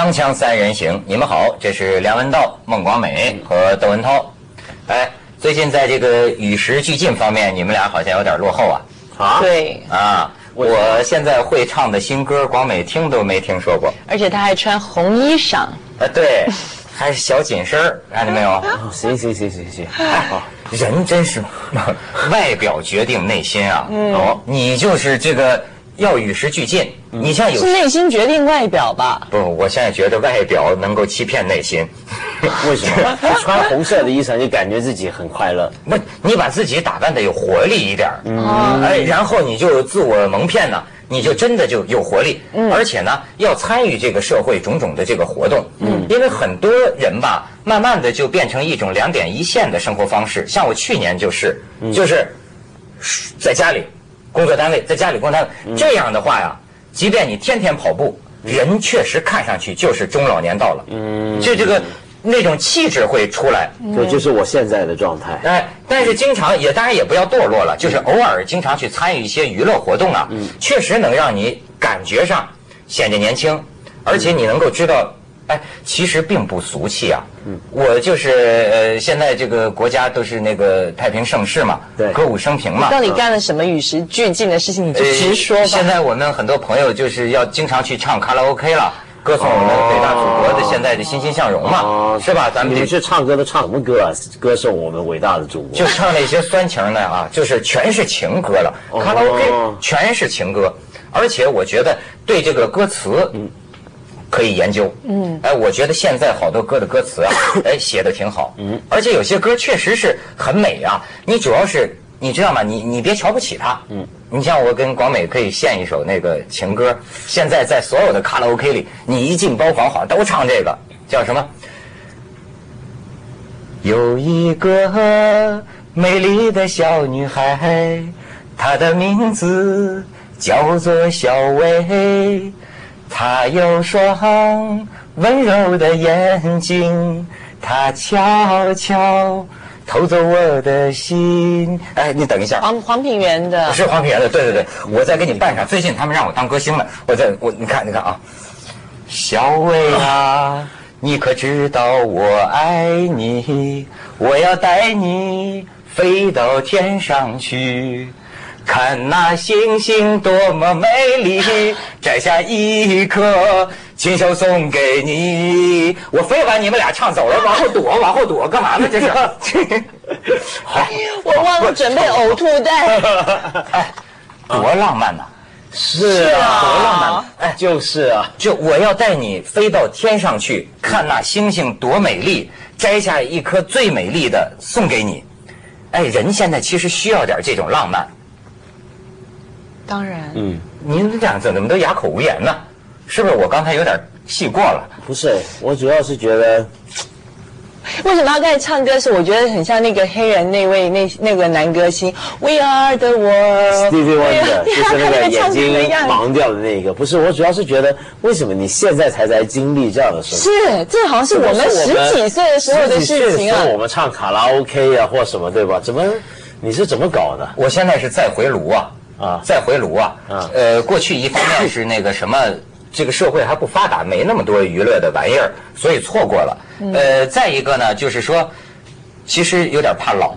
锵锵三人行，你们好，这是梁文道、孟广美和窦文涛。哎，最近在这个与时俱进方面，你们俩好像有点落后啊。啊，对，啊，我现在会唱的新歌，广美听都没听说过。而且他还穿红衣裳，啊，对，还是小紧身儿，看见没有？哦行行行行行，好，人真是 外表决定内心啊。哦，你就是这个要与时俱进。你像有是内心决定外表吧？不，我现在觉得外表能够欺骗内心。为什么？你穿红色的衣裳就感觉自己很快乐？不，你把自己打扮的有活力一点儿，哎，然后你就自我蒙骗呢，你就真的就有活力，而且呢，要参与这个社会种种的这个活动，嗯，因为很多人吧，慢慢的就变成一种两点一线的生活方式，像我去年就是，就是在家里工作单位，在家里工作单位，这样的话呀，即便你天天跑步，人确实看上去就是中老年到了，嗯，就这个那种气质会出来，这就是我现在的状态。哎，但是经常也当然也不要堕落了，就是偶尔经常去参与一些娱乐活动啊，确实能让你感觉上显得年轻，而且你能够知道，哎，其实并不俗气啊。我就是呃，现在这个国家都是那个太平盛世嘛，对歌舞升平嘛。到底干了什么与时俱进的事情？你就直说吧。呃现在我们很多朋友就是要经常去唱卡拉 OK 了，歌颂我们伟大祖国的现在的欣欣向荣嘛，哦是吧？咱们你得们去唱歌都唱什么歌啊？歌颂我们伟大的祖国。就唱那些酸情的啊，就是全是情歌了，哦卡拉 OK 全是情歌，而且我觉得对这个歌词，可以研究。嗯，哎，我觉得现在好多歌的歌词啊，哎，写的挺好。嗯，而且有些歌确实是很美啊。你主要是你知道吗？你你别瞧不起它。嗯，你像我跟广美可以献一首那个情歌，现在在所有的卡拉 OK 里，你一进包房好像都唱这个，叫什么？有一个美丽的小女孩，她的名字叫做小薇。她有双温柔的眼睛，她悄悄偷走我的心。哎，你等一下，黄黄品源的，是黄品源的，对对对，我再给你办上。最近他们让我当歌星了，我在我你看你看啊，小薇啊，你可知道我爱你？我要带你飞到天上去。看那星星多么美丽，摘下一颗，亲手送给你。我非把你们俩唱走了，往后躲，往后躲，干嘛呢？这是。好，我忘了准备呕吐袋。哎，多浪漫呐！是啊啊，多浪漫！哎，就是啊，就我要带你飞到天上去，看那星星多美丽，摘下一颗最美丽的送给你。哎，人现在其实需要点这种浪漫。当然，嗯，您这样子怎么都哑口无言呢？是不是我刚才有点戏过了？不是，我主要是觉得为什么他刚才唱歌时，我觉得很像那个黑人那位那那个男歌星，We are the world。Stevie Wonder 对啊就是那个眼睛盲掉的那个，不是，我主要是觉得为什么你现在才在经历这样的生活？是，这好像是我们十几岁的时候的事情啊。我们唱卡拉 OK 啊，或什么，对吧？怎么你是怎么搞的？我现在是再回炉啊啊。再回炉啊。啊。呃，过去一方面是那个什么，这个社会还不发达，没那么多娱乐的玩意儿，所以错过了。呃，再一个呢，就是说，其实有点怕老。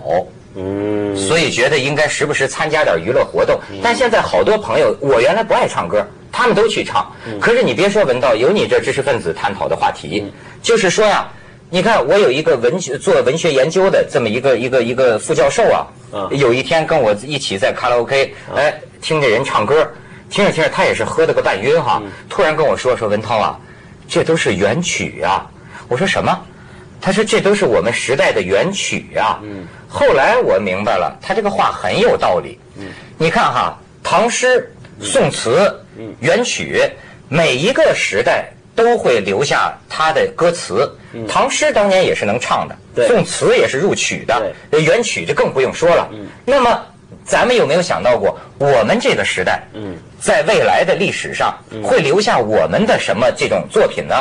嗯，所以觉得应该时不时参加点娱乐活动。但现在好多朋友，我原来不爱唱歌，他们都去唱。可是你别说文道，有你这知识分子探讨的话题，就是说呀，你看我有一个文学做文学研究的这么一个一个一个副教授啊，有一天跟我一起在卡拉 OK，哎，听着人唱歌，听着听着他也是喝了个半晕哈，突然跟我说说文涛啊，这都是原曲啊。我说什么？他说这都是我们时代的原曲啊。嗯，后来我明白了，他这个话很有道理。嗯，你看哈，唐诗、宋词、元曲，每一个时代都会留下他的歌词。唐诗当年也是能唱的，宋词也是入曲的，呃元曲就更不用说了。那么。咱们有没有想到过，我们这个时代，嗯，在未来的历史上会留下我们的什么这种作品呢？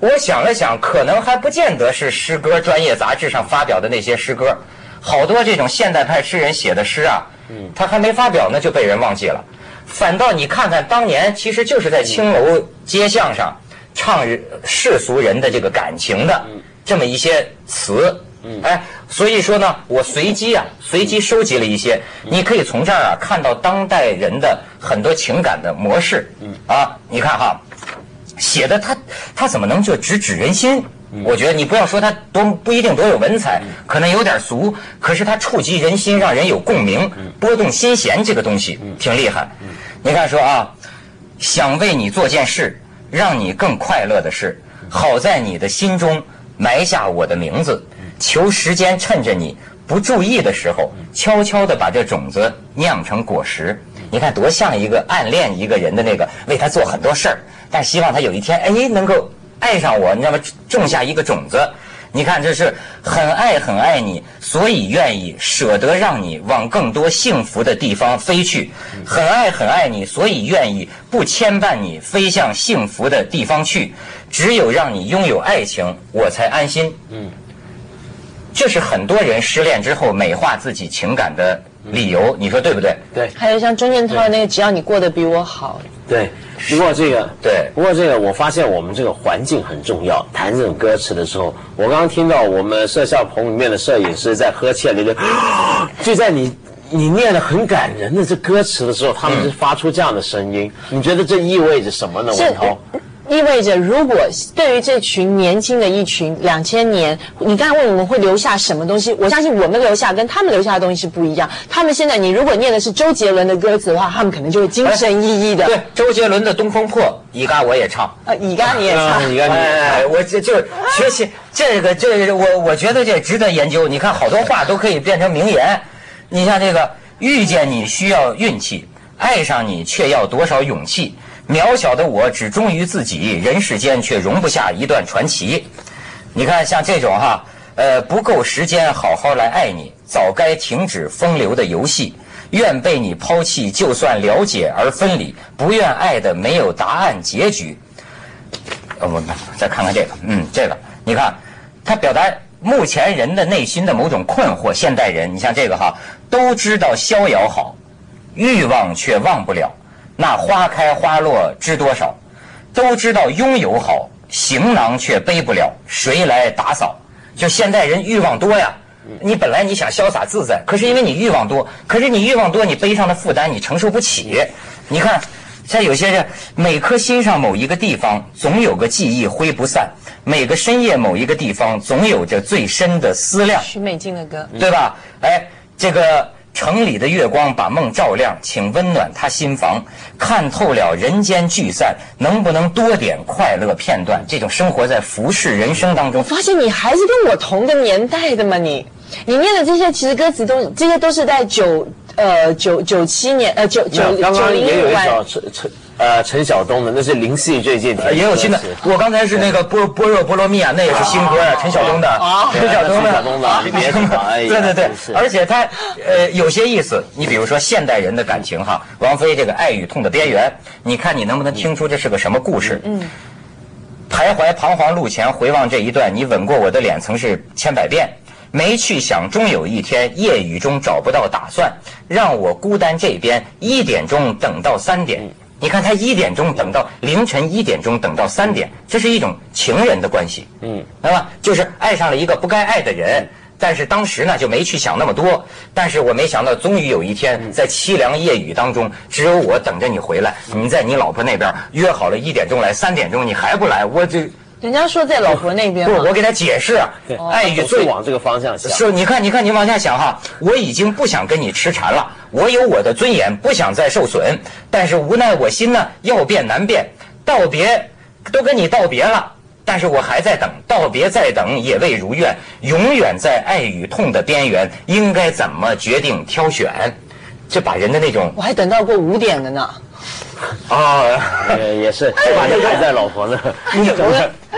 我想了想，可能还不见得是诗歌专业杂志上发表的那些诗歌，好多这种现代派诗人写的诗啊，嗯，他还没发表呢就被人忘记了。反倒你看看当年，其实就是在青楼街巷上，唱世俗人的这个感情的这么一些词。哎，所以说呢，我随机啊，随机收集了一些，你可以从这儿啊看到当代人的很多情感的模式。啊，你看哈，写的他他怎么能就直指人心？我觉得你不要说他多不一定多有文采，可能有点俗，可是他触及人心，让人有共鸣，拨动心弦，这个东西挺厉害。你看说啊，想为你做件事，让你更快乐的是，好在你的心中埋下我的名字，求时间趁着你不注意的时候，悄悄地把这种子酿成果实。你看多像一个暗恋一个人的那个，为他做很多事儿，但希望他有一天哎能够。爱上我，你知道吗？种下一个种子，你看这是很爱很爱你，所以愿意舍得让你往更多幸福的地方飞去。很爱很爱你，所以愿意不牵绊你飞向幸福的地方去。只有让你拥有爱情，我才安心。嗯，这是很多人失恋之后美化自己情感的理由，你说对不对？对。还有像钟镇涛的那个，只要你过得比我好。对。不过这个对，不过这个我发现我们这个环境很重要。谈这种歌词的时候，我刚刚听到我们摄像棚里面的摄影师在呵欠，那个 就在你你念的很感人的这歌词的时候，他们是发出这样的声音。你觉得这意味着什么呢？文涛？意味着，如果对于这群年轻的一群两千年，你刚才问我们会留下什么东西？我相信我们留下跟他们留下的东西是不一样。他们现在，你如果念的是周杰伦的歌词的话，他们可能就会精神奕奕的。对，周杰伦的《东风破》，乙嘎我也唱。啊，乙嘎你也唱。乙嘎你哎，我这就学习这个，这我我觉得这值得研究。你看，好多话都可以变成名言。你像这个，遇见你需要运气，爱上你却要多少勇气。渺小的我只忠于自己，人世间却容不下一段传奇。你看，像这种哈，呃，不够时间好好来爱你，早该停止风流的游戏。愿被你抛弃，就算了解而分离，不愿爱的没有答案结局。呃，我们再看看这个，嗯，这个，你看，他表达目前人的内心的某种困惑。现代人，你像这个哈，都知道逍遥好，欲望却忘不了。那花开花落知多少？都知道拥有好，行囊却背不了，谁来打扫？就现代人欲望多呀，你本来你想潇洒自在，可是因为你欲望多，可是你欲望多，你背上的负担你承受不起。你看，像有些人，每颗心上某一个地方，总有个记忆挥不散；每个深夜某一个地方，总有着最深的思量。许美静的歌，对吧？哎，这个。城里的月光把梦照亮，请温暖他心房。看透了人间聚散，能不能多点快乐片段？这种生活在浮世人生当中，发现你还是跟我同个年代的嘛？你，你念的这些其实歌词都，这些都是在九呃九九七年呃九九九零年代。呃，陈晓东的那是林夕最近也有新的。我刚才是那个波波若波罗蜜啊，那也是新歌啊，陈晓东的。啊，陈晓东的。陈晓东的。对对对，而且他呃有些意思。你比如说现代人的感情哈，王菲这个爱与痛的边缘，你看你能不能听出这是个什么故事？嗯。徘徊彷徨路前，回望这一段，你吻过我的脸，曾是千百遍。没去想，终有一天，夜雨中找不到打算，让我孤单这边，一点钟等到三点。你看他一点钟等到凌晨一点钟等到三点，这是一种情人的关系，嗯，那么？就是爱上了一个不该爱的人，但是当时呢就没去想那么多。但是我没想到，终于有一天在凄凉夜雨当中，只有我等着你回来。你在你老婆那边约好了一点钟来，三点钟你还不来，我这。人家说在老婆那边，不，我给他解释，爱与最往这个方向想。是，你看，你看，你往下想哈，我已经不想跟你痴缠了，我有我的尊严，不想再受损，但是无奈我心呢要变难变，道别都跟你道别了，但是我还在等，道别再等也未如愿，永远在爱与痛的边缘，应该怎么决定挑选？这把人的那种，我还等到过五点的呢。啊，也也是，把这还在老婆那，拧巴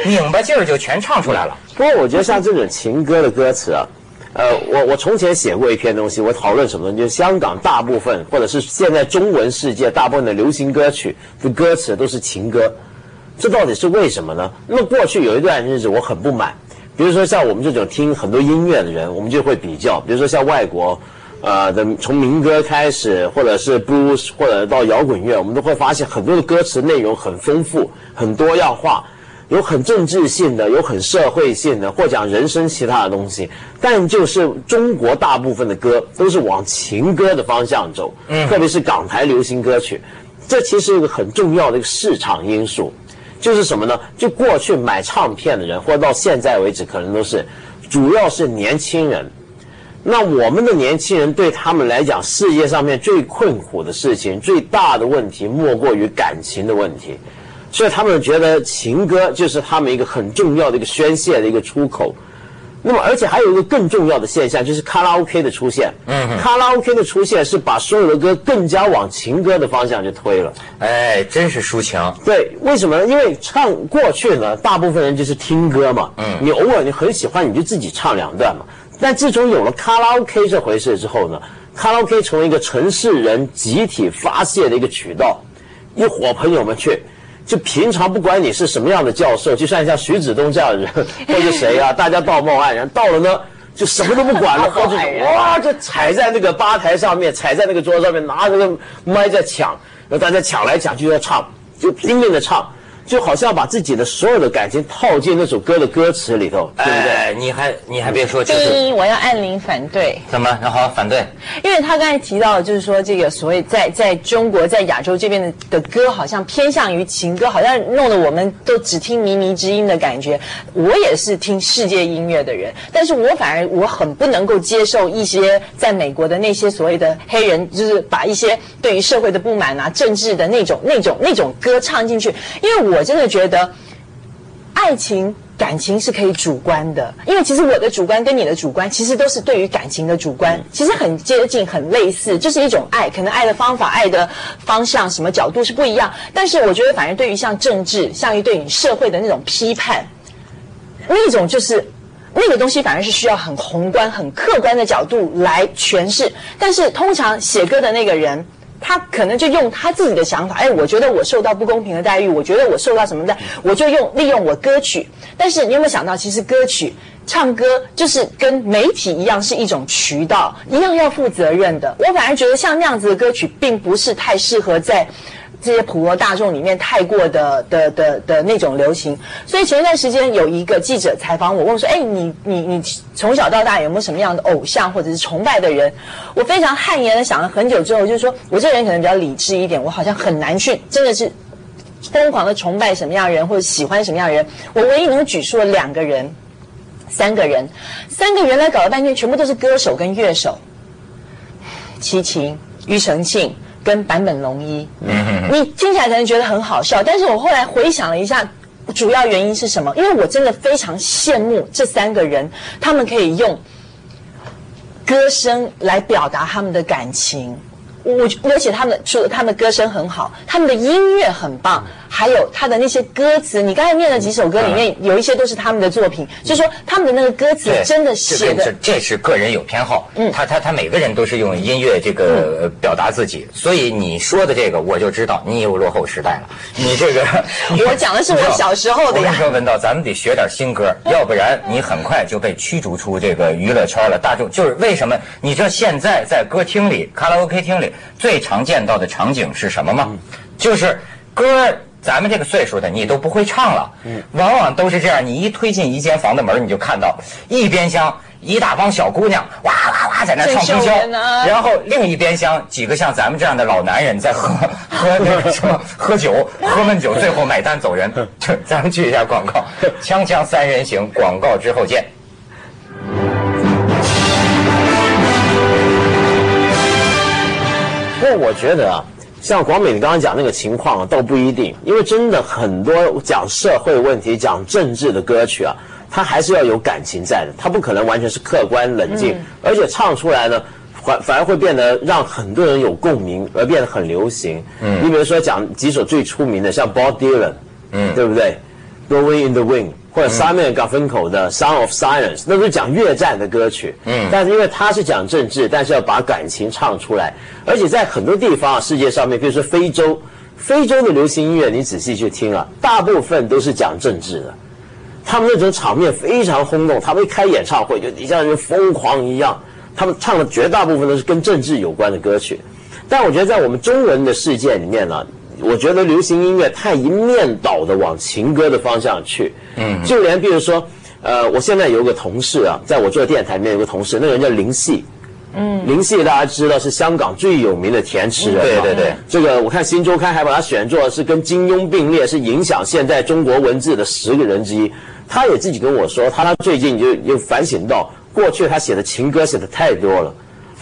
拧巴劲儿就全唱出来了。不过我觉得像这种情歌的歌词啊，呃，我我从前写过一篇东西，我讨论什么呢？就香港大部分或者是现在中文世界大部分的流行歌曲的歌词都是情歌，这到底是为什么呢？那么过去有一段日子我很不满，比如说像我们这种听很多音乐的人，我们就会比较，比如说像外国。呃，的从民歌开始，或者是 blues，或者到摇滚乐，我们都会发现很多的歌词内容很丰富、很多样化。有很政治性的，有很社会性的，或讲人生其他的东西。但就是中国大部分的歌都是往情歌的方向走，嗯，特别是港台流行歌曲，这其实是一个很重要的一个市场因素。就是什么呢？就过去买唱片的人，或者到现在为止，可能都是主要是年轻人。那我们的年轻人对他们来讲，世界上面最困苦的事情、最大的问题，莫过于感情的问题。所以他们觉得情歌就是他们一个很重要的一个宣泄的一个出口。那么，而且还有一个更重要的现象，就是卡拉 OK 的出现。嗯，卡拉 OK 的出现是把所有的歌更加往情歌的方向去推了。哎，真是抒情。对，为什么呢？因为唱过去呢，大部分人就是听歌嘛。嗯，你偶尔你很喜欢，你就自己唱两段嘛。但自从有了卡拉 OK 这回事之后呢，卡拉 OK 成为一个城市人集体发泄的一个渠道，一伙朋友们去，就平常不管你是什么样的教授，就像像徐子东这样的人，或者谁啊，大家道貌岸然，到了呢就什么都不管了，或者哇就踩在那个吧台上面，踩在那个桌子上面，拿着个麦在抢，然后大家抢来抢去要唱，就拼命的唱。就好像把自己的所有的感情套进那首歌的歌词里头，对不对？你还你还别说，第一我要按铃反对。怎么？那好，反对。因为他刚才提到，就是说这个所谓在在中国在亚洲这边的的歌，好像偏向于情歌，好像弄得我们都只听靡靡之音的感觉。我也是听世界音乐的人，但是我反而我很不能够接受一些在美国的那些所谓的黑人，就是把一些对于社会的不满啊、政治的那种那种那种歌唱进去，因为我。我真的觉得，爱情感情是可以主观的，因为其实我的主观跟你的主观其实都是对于感情的主观，其实很接近、很类似，就是一种爱，可能爱的方法、爱的方向、什么角度是不一样。但是我觉得，反而对于像政治、像于对于社会的那种批判，那种就是那个东西，反而是需要很宏观、很客观的角度来诠释。但是通常写歌的那个人。他可能就用他自己的想法，哎，我觉得我受到不公平的待遇，我觉得我受到什么的，我就用利用我歌曲。但是你有没有想到，其实歌曲唱歌就是跟媒体一样，是一种渠道，一样要负责任的。我反而觉得像那样子的歌曲，并不是太适合在。这些普罗大众里面太过的的的的那种流行，所以前一段时间有一个记者采访我，问说：“哎，你你你从小到大有没有什么样的偶像或者是崇拜的人？”我非常汗颜的想了很久之后，就是说我这个人可能比较理智一点，我好像很难去真的是疯狂的崇拜什么样的人或者喜欢什么样的人。我唯一能举出了两个人、三个人，三个原来搞了半天全部都是歌手跟乐手，齐秦、庾澄庆。跟坂本龙一，你听起来可能觉得很好笑，但是我后来回想了一下，主要原因是什么？因为我真的非常羡慕这三个人，他们可以用歌声来表达他们的感情。我而且他们除了他们的歌声很好，他们的音乐很棒，还有他的那些歌词。你刚才念的几首歌里面，有一些都是他们的作品，就是说他们的那个歌词真的写的。这是个人有偏好，嗯，他他他每个人都是用音乐这个表达自己，所以你说的这个我就知道你有落后时代了。你这个，我讲的是我小时候的呀。我文道，咱们得学点新歌，要不然你很快就被驱逐出这个娱乐圈了。大众就是为什么？你知道现在在歌厅里、卡拉 OK 厅里。最常见到的场景是什么吗？就是歌，咱们这个岁数的你都不会唱了。往往都是这样，你一推进一间房的门，你就看到一边厢一大帮小姑娘哇哇哇在那唱通宵，然后另一边厢几个像咱们这样的老男人在喝 喝那个什么喝酒，喝闷酒，最后买单走人。咱们去一下广告，锵锵三人行，广告之后见。过我觉得啊，像广美你刚刚讲那个情况啊，倒不一定，因为真的很多讲社会问题、讲政治的歌曲啊，它还是要有感情在的，它不可能完全是客观冷静，而且唱出来呢，反反而会变得让很多人有共鸣，而变得很流行。嗯，你比如说讲几首最出名的，像 Bob Dylan，嗯，对不对？Going in the Wind。或者 Simon Garfunkel 的《Song of Silence》，那都是讲越战的歌曲。嗯，但是因为他是讲政治，但是要把感情唱出来，而且在很多地方啊，世界上面，比如说非洲，非洲的流行音乐，你仔细去听啊，大部分都是讲政治的。他们那种场面非常轰动，他们一开演唱会就底下人疯狂一样。他们唱的绝大部分都是跟政治有关的歌曲。但我觉得在我们中文的世界里面呢。我觉得流行音乐太一面倒的往情歌的方向去。嗯，就连比如说，呃，我现在有个同事啊，在我做电台里面有个同事，那个人叫林夕。嗯，林夕大家知道是香港最有名的填词人嘛对对对这个我看《新周刊》还把他选作是跟金庸并列，是影响现代中国文字的十个人之一。他也自己跟我说，他他最近就又反省到，过去他写的情歌写的太多了，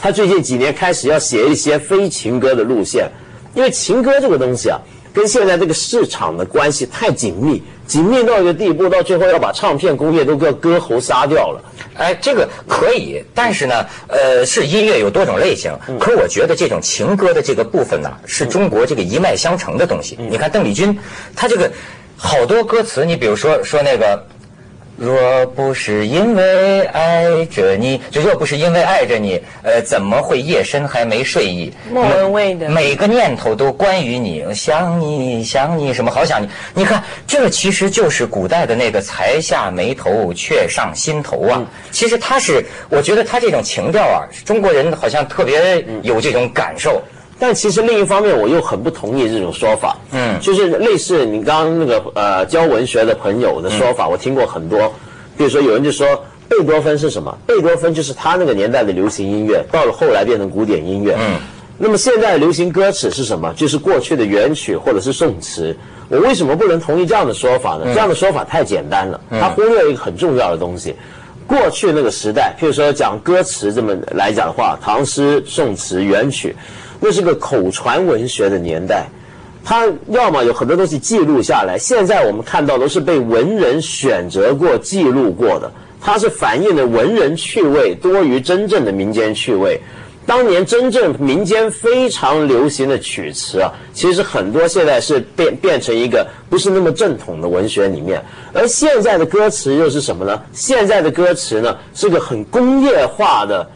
他最近几年开始要写一些非情歌的路线，因为情歌这个东西啊，跟现在这个市场的关系太紧密，紧密到一个地步，到最后要把唱片工业都给割喉杀掉了。哎，这个可以，但是呢，呃，是音乐有多种类型，可我觉得这种情歌的这个部分呢，是中国这个一脉相承的东西。你看邓丽君，她这个好多歌词，你比如说说那个。若不是因为爱着你，就若不是因为爱着你，呃，怎么会夜深还没睡意？莫文蔚的每个念头都关于你，想你想你什么好想你。你看，这其实就是古代的那个才下眉头，却上心头啊。其实他是，我觉得他这种情调啊，中国人好像特别有这种感受。但其实另一方面，我又很不同意这种说法。嗯就是类似你刚刚那个呃教文学的朋友的说法，我听过很多。比如说有人就说贝多芬是什么？贝多芬就是他那个年代的流行音乐，到了后来变成古典音乐。嗯。那么现在的流行歌词是什么？就是过去的元曲或者是宋词。我为什么不能同意这样的说法呢？这样的说法太简单了，它忽略一个很重要的东西。过去那个时代，譬如说讲歌词这么来讲的话，唐诗、宋词、元曲，那是个口传文学的年代。它要么有很多东西记录下来，现在我们看到都是被文人选择过、记录过的，它是反映的文人趣味多于真正的民间趣味。当年真正民间非常流行的曲词啊，其实很多现在是变变成一个不是那么正统的文学里面，而现在的歌词又是什么呢？现在的歌词呢是个很工业化的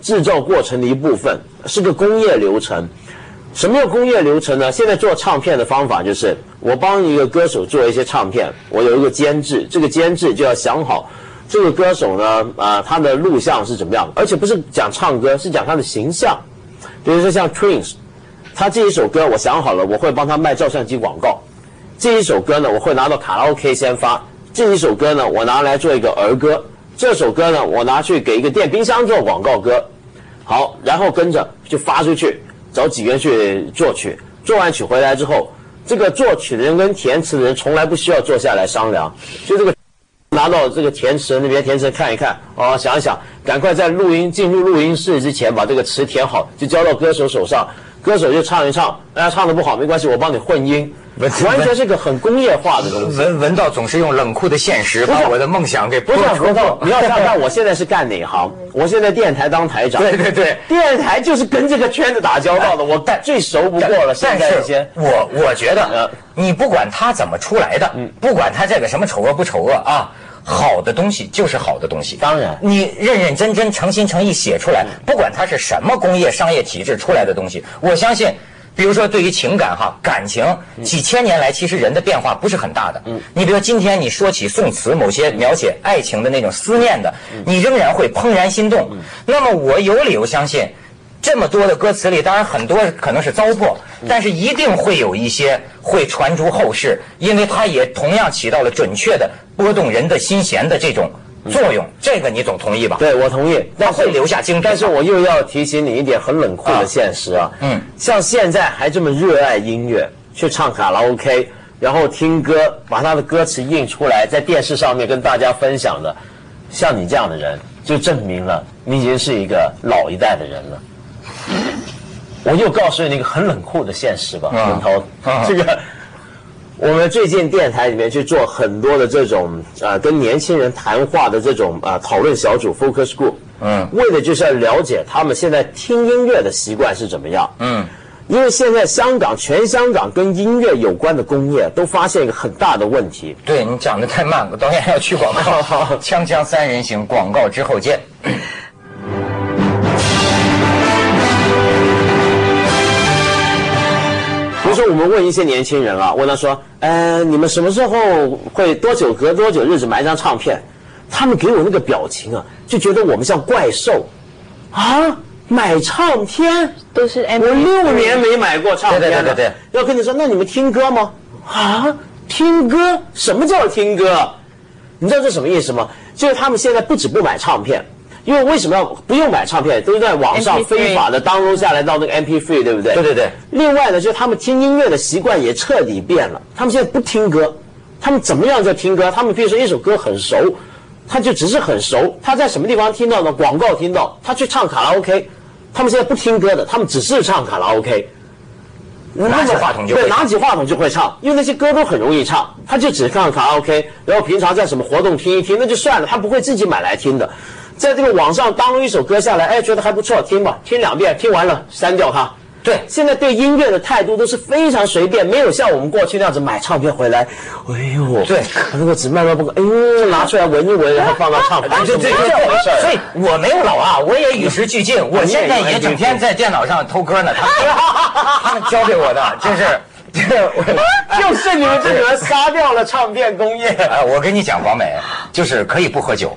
制造过程的一部分，是个工业流程。什么叫工业流程呢？现在做唱片的方法就是，我帮一个歌手做一些唱片，我有一个监制，这个监制就要想好这个歌手呢，啊、他的录像是怎么样，而且不是讲唱歌，是讲他的形象。比如说像 Twins，他这一首歌我想好了，我会帮他卖照相机广告。这一首歌呢，我会拿到卡拉 OK 先发；这一首歌呢，我拿来做一个儿歌；这首歌呢，我拿去给一个电冰箱做广告歌。好，然后跟着就发出去，找几个人去作曲。做完曲回来之后，这个作曲的人跟填词的人从来不需要坐下来商量，就这个 拿到这个填词那边，填词看一看，哦，想一想，赶快在录音进入录音室之前把这个词填好，就交到歌手手上，歌手就唱一唱，大家唱的不好没关系，我帮你混音，完全是个很工业化的东西。文文道总是用冷酷的现实把我的梦想给不是剥除何道，你要想想看，我现在是干哪行？我现在电台当台长。对对对电台就是跟这个圈子打交道的，我最熟不过了。现但在这些是，我我觉得呃，你不管他怎么出来的，不管他这个什么丑恶不丑恶啊，好的东西就是好的东西。当然你认认真真、诚心诚意写出来，不管它是什么工业商业体制出来的东西，我相信。比如说，对于情感哈，感情几千年来，其实人的变化不是很大的。嗯，你比如今天你说起宋词某些描写爱情的那种思念的，你仍然会怦然心动。那么我有理由相信，这么多的歌词里，当然很多可能是糟粕，但是一定会有一些会传诸后世，因为它也同样起到了准确的拨动人的心弦的这种作用。这个你总同意吧？对我同意，但是会留下精品但是我又要提醒你一点很冷酷的现实啊，嗯像现在还这么热爱音乐，去唱卡拉 OK，然后听歌，把他的歌词印出来，在电视上面跟大家分享的，像你这样的人，就证明了你已经是一个老一代的人了。我就告诉你一个很冷酷的现实吧，嗯文涛，嗯 这个我们最近电台里面去做很多的这种呃跟年轻人谈话的这种啊、呃讨论小组 focus group，嗯为的就是要了解他们现在听音乐的习惯是怎么样。嗯，因为现在香港全香港跟音乐有关的工业都发现一个很大的问题，对你讲的太慢了，导演要去广告。锵锵三人行，广告之后见。比如说，我们问一些年轻人啊，问他说：“呃，你们什么时候会多久隔多久日子买一张唱片？”他们给我那个表情啊，就觉得我们像怪兽啊！买唱片都是 M，我六年没买过唱片了。对对对对要跟你说，那你们听歌吗？啊，听歌？什么叫听歌？你知道这什么意思吗？就是他们现在不止不买唱片，因为为什么要不用买唱片？都是在网上非法的 download 下来到那个 MP3，对不对？对对对。另外呢，就是他们听音乐的习惯也彻底变了。他们现在不听歌，他们怎么样在听歌？他们比如说一首歌很熟，他就只是很熟。他在什么地方听到呢？广告听到，他去唱卡拉 OK。他们现在不听歌的，他们只是唱卡拉 OK。拿起话筒就会对，唱拿起话筒就会唱，因为那些歌都很容易唱，他就只唱卡拉 OK，然后平常在什么活动听一听，那就算了，他不会自己买来听的。在这个网上当了一首歌下来，哎，觉得还不错，听吧，听两遍，听完了删掉它。对现在对音乐的态度都是非常随便，没有像我们过去那样子买唱片回来，哎呦，对那个纸慢慢不，哎呦，拿出来闻一闻，然后放到唱片，哎，对对对这回事对，所。以我没有老啊，我也与时俱进，我现在也整天在电脑上偷歌呢，他 们教给我的，真是，就是你们这个人杀掉了唱片工业。哎，我跟你讲，广美就是可以不喝酒，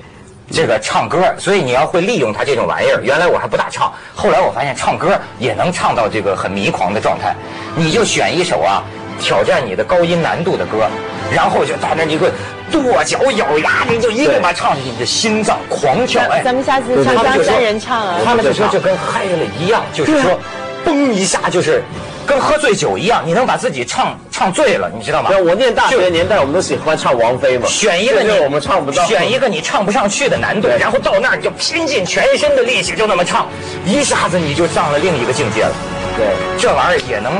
这个唱歌，所以你要会利用它这种玩意儿。原来我还不大唱，后来我发现唱歌也能唱到这个很迷狂的状态。你就选一首啊，挑战你的高音难度的歌，然后就在那儿你会跺脚咬牙，你就一个把唱进去，你的心脏狂跳。哎，咱们下次唱张三人唱啊，他们就说就跟嗨了一样，就是说，嘣一下就是跟喝醉酒一样，你能把自己唱唱醉了，你知道吗？对，我念大就学年代，我们都喜欢唱王菲嘛。选一个你这个我们唱不到，选一个你唱不上去的难度，然后到那儿你就拼尽全身的力气就那么唱，一下子你就上了另一个境界了。对。这玩意儿也能